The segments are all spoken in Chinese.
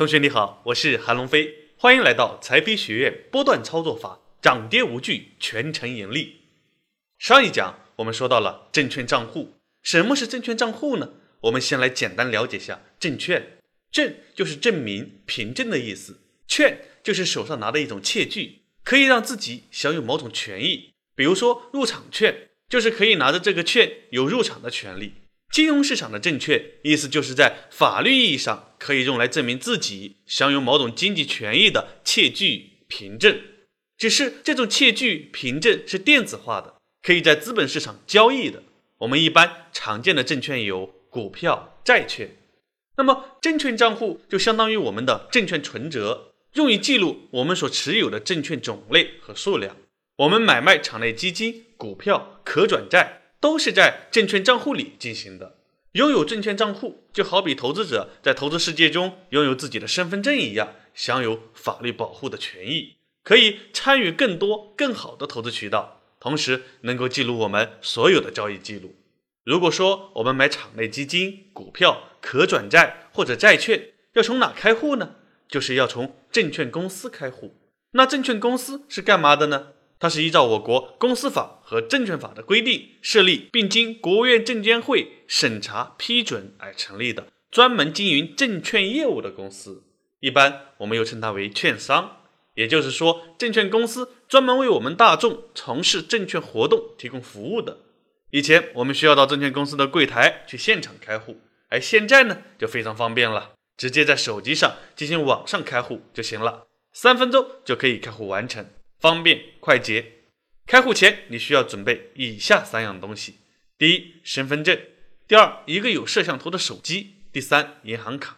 同学你好，我是韩龙飞，欢迎来到财飞学院波段操作法，涨跌无惧，全程盈利。上一讲我们说到了证券账户，什么是证券账户呢？我们先来简单了解下证券，证就是证明、凭证的意思，券就是手上拿的一种窃据，可以让自己享有某种权益，比如说入场券，就是可以拿着这个券有入场的权利。金融市场的证券，意思就是在法律意义上可以用来证明自己享有某种经济权益的窃据凭证。只是这种窃据凭证是电子化的，可以在资本市场交易的。我们一般常见的证券有股票、债券。那么证券账户就相当于我们的证券存折，用于记录我们所持有的证券种类和数量。我们买卖场内基金、股票、可转债。都是在证券账户里进行的。拥有证券账户，就好比投资者在投资世界中拥有自己的身份证一样，享有法律保护的权益，可以参与更多、更好的投资渠道，同时能够记录我们所有的交易记录。如果说我们买场内基金、股票、可转债或者债券，要从哪开户呢？就是要从证券公司开户。那证券公司是干嘛的呢？它是依照我国公司法和证券法的规定设立，并经国务院证监会审查批准而成立的专门经营证券业务的公司。一般我们又称它为券商。也就是说，证券公司专门为我们大众从事证券活动提供服务的。以前我们需要到证券公司的柜台去现场开户，而现在呢就非常方便了，直接在手机上进行网上开户就行了，三分钟就可以开户完成。方便快捷。开户前你需要准备以下三样东西：第一，身份证；第二，一个有摄像头的手机；第三，银行卡。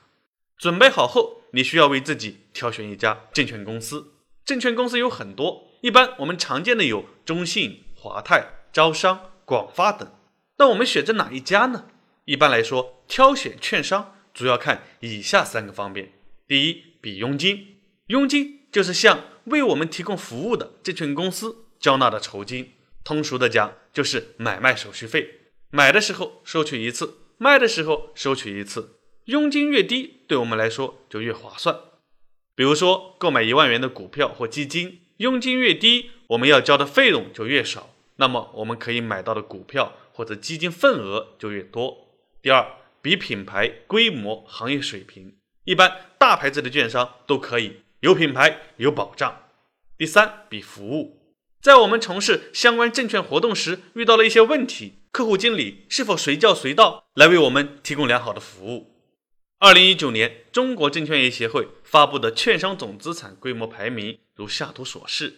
准备好后，你需要为自己挑选一家证券公司。证券公司有很多，一般我们常见的有中信、华泰、招商、广发等。那我们选择哪一家呢？一般来说，挑选券商主要看以下三个方面：第一，比佣金。佣金就是向为我们提供服务的证券公司交纳的酬金，通俗的讲就是买卖手续费。买的时候收取一次，卖的时候收取一次。佣金越低，对我们来说就越划算。比如说购买一万元的股票或基金，佣金越低，我们要交的费用就越少，那么我们可以买到的股票或者基金份额就越多。第二，比品牌、规模、行业水平，一般大牌子的券商都可以。有品牌有保障。第三，比服务，在我们从事相关证券活动时遇到了一些问题，客户经理是否随叫随到来为我们提供良好的服务？二零一九年中国证券业协会发布的券商总资产规模排名如下图所示，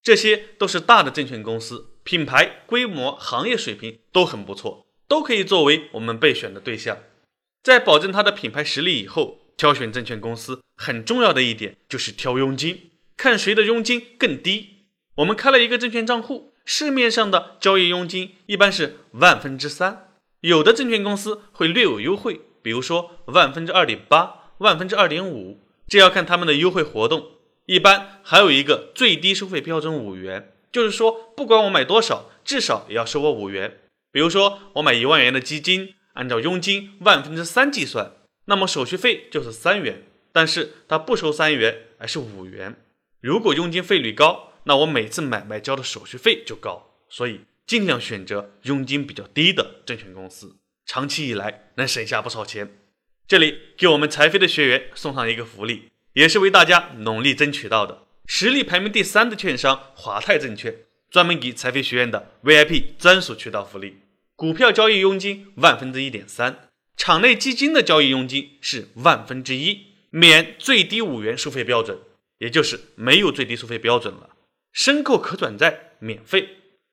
这些都是大的证券公司，品牌、规模、行业水平都很不错，都可以作为我们备选的对象。在保证它的品牌实力以后。挑选证券公司很重要的一点就是挑佣金，看谁的佣金更低。我们开了一个证券账户，市面上的交易佣金一般是万分之三，有的证券公司会略有优惠，比如说万分之二点八、万分之二点五，这要看他们的优惠活动。一般还有一个最低收费标准五元，就是说不管我买多少，至少也要收我五元。比如说我买一万元的基金，按照佣金万分之三计算。那么手续费就是三元，但是它不收三元，而是五元。如果佣金费率高，那我每次买卖交的手续费就高，所以尽量选择佣金比较低的证券公司，长期以来能省下不少钱。这里给我们财飞的学员送上一个福利，也是为大家努力争取到的。实力排名第三的券商华泰证券，专门给财飞学院的 VIP 专属渠道福利，股票交易佣金万分之一点三。场内基金的交易佣金是万分之一，免最低五元收费标准，也就是没有最低收费标准了。申购可转债免费，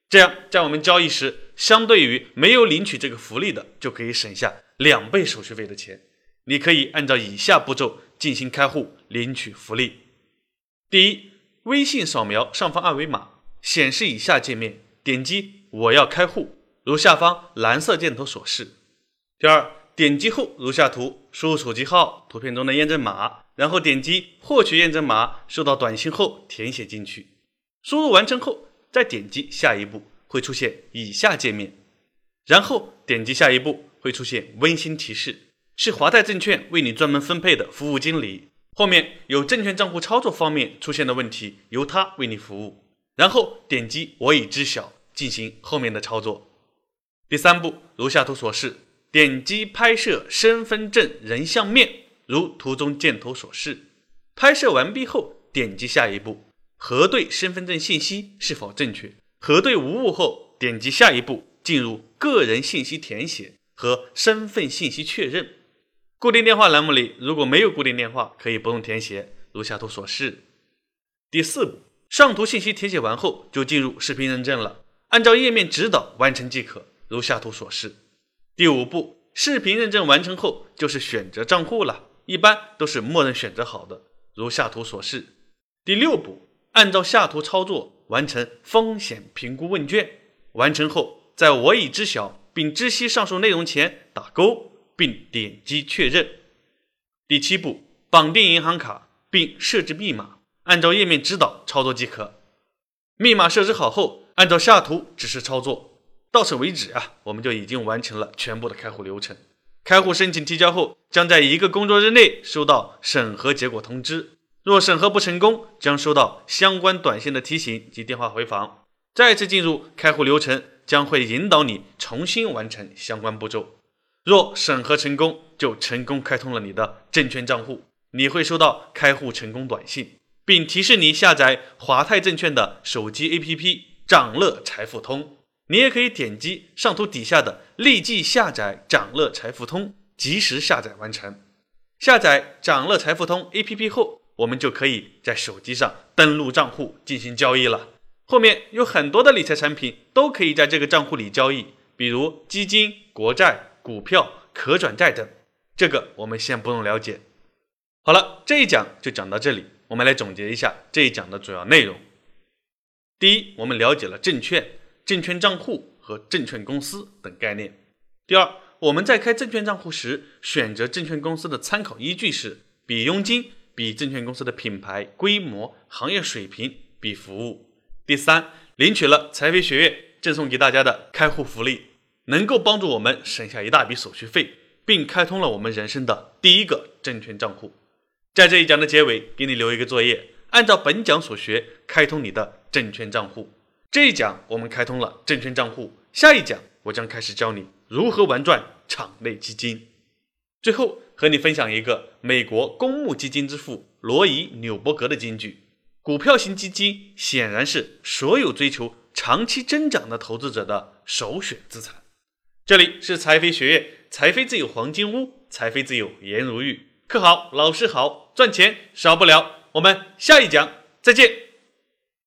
这样在我们交易时，相对于没有领取这个福利的，就可以省下两倍手续费的钱。你可以按照以下步骤进行开户领取福利：第一，微信扫描上方二维码，显示以下界面，点击我要开户，如下方蓝色箭头所示。第二。点击后如下图，输入手机号、图片中的验证码，然后点击获取验证码，收到短信后填写进去。输入完成后，再点击下一步，会出现以下界面。然后点击下一步，会出现温馨提示：是华泰证券为你专门分配的服务经理。后面有证券账户操作方面出现的问题，由他为你服务。然后点击“我已知晓”进行后面的操作。第三步，如下图所示，点击拍摄身份证人像面，如图中箭头所示。拍摄完毕后，点击下一步，核对身份证信息是否正确。核对无误后，点击下一步，进入个人信息填写和身份信息确认。固定电话栏目里如果没有固定电话，可以不用填写，如下图所示。第四步，上图信息填写完后，就进入视频认证了，按照页面指导完成即可，如下图所示。第五步，视频认证完成后，就是选择账户了，一般都是默认选择好的，如下图所示。第六步，按照下图操作完成风险评估问卷，完成后，在我已知晓并知悉上述内容前打勾。并点击确认。第七步，绑定银行卡并设置密码，按照页面指导操作即可。密码设置好后，按照下图指示操作。到此为止啊，我们就已经完成了全部的开户流程。开户申请提交后，将在一个工作日内收到审核结果通知。若审核不成功，将收到相关短信的提醒及电话回访。再次进入开户流程，将会引导你重新完成相关步骤。若审核成功，就成功开通了你的证券账户，你会收到开户成功短信，并提示你下载华泰证券的手机 APP“ 掌乐财富通”。你也可以点击上图底下的“立即下载掌乐财富通”，及时下载完成。下载掌乐财富通 APP 后，我们就可以在手机上登录账户进行交易了。后面有很多的理财产品都可以在这个账户里交易，比如基金、国债。股票、可转债等，这个我们先不用了解。好了，这一讲就讲到这里。我们来总结一下这一讲的主要内容。第一，我们了解了证券、证券账户和证券公司等概念。第二，我们在开证券账户时，选择证券公司的参考依据是比佣金、比证券公司的品牌、规模、行业水平、比服务。第三，领取了财飞学院赠送给大家的开户福利。能够帮助我们省下一大笔手续费，并开通了我们人生的第一个证券账户。在这一讲的结尾，给你留一个作业，按照本讲所学开通你的证券账户。这一讲我们开通了证券账户，下一讲我将开始教你如何玩转场内基金。最后和你分享一个美国公募基金之父罗伊纽伯格的金句：股票型基金显然是所有追求长期增长的投资者的首选资产。这里是财飞学院，财飞自有黄金屋，财飞自有颜如玉。课好，老师好，赚钱少不了。我们下一讲再见。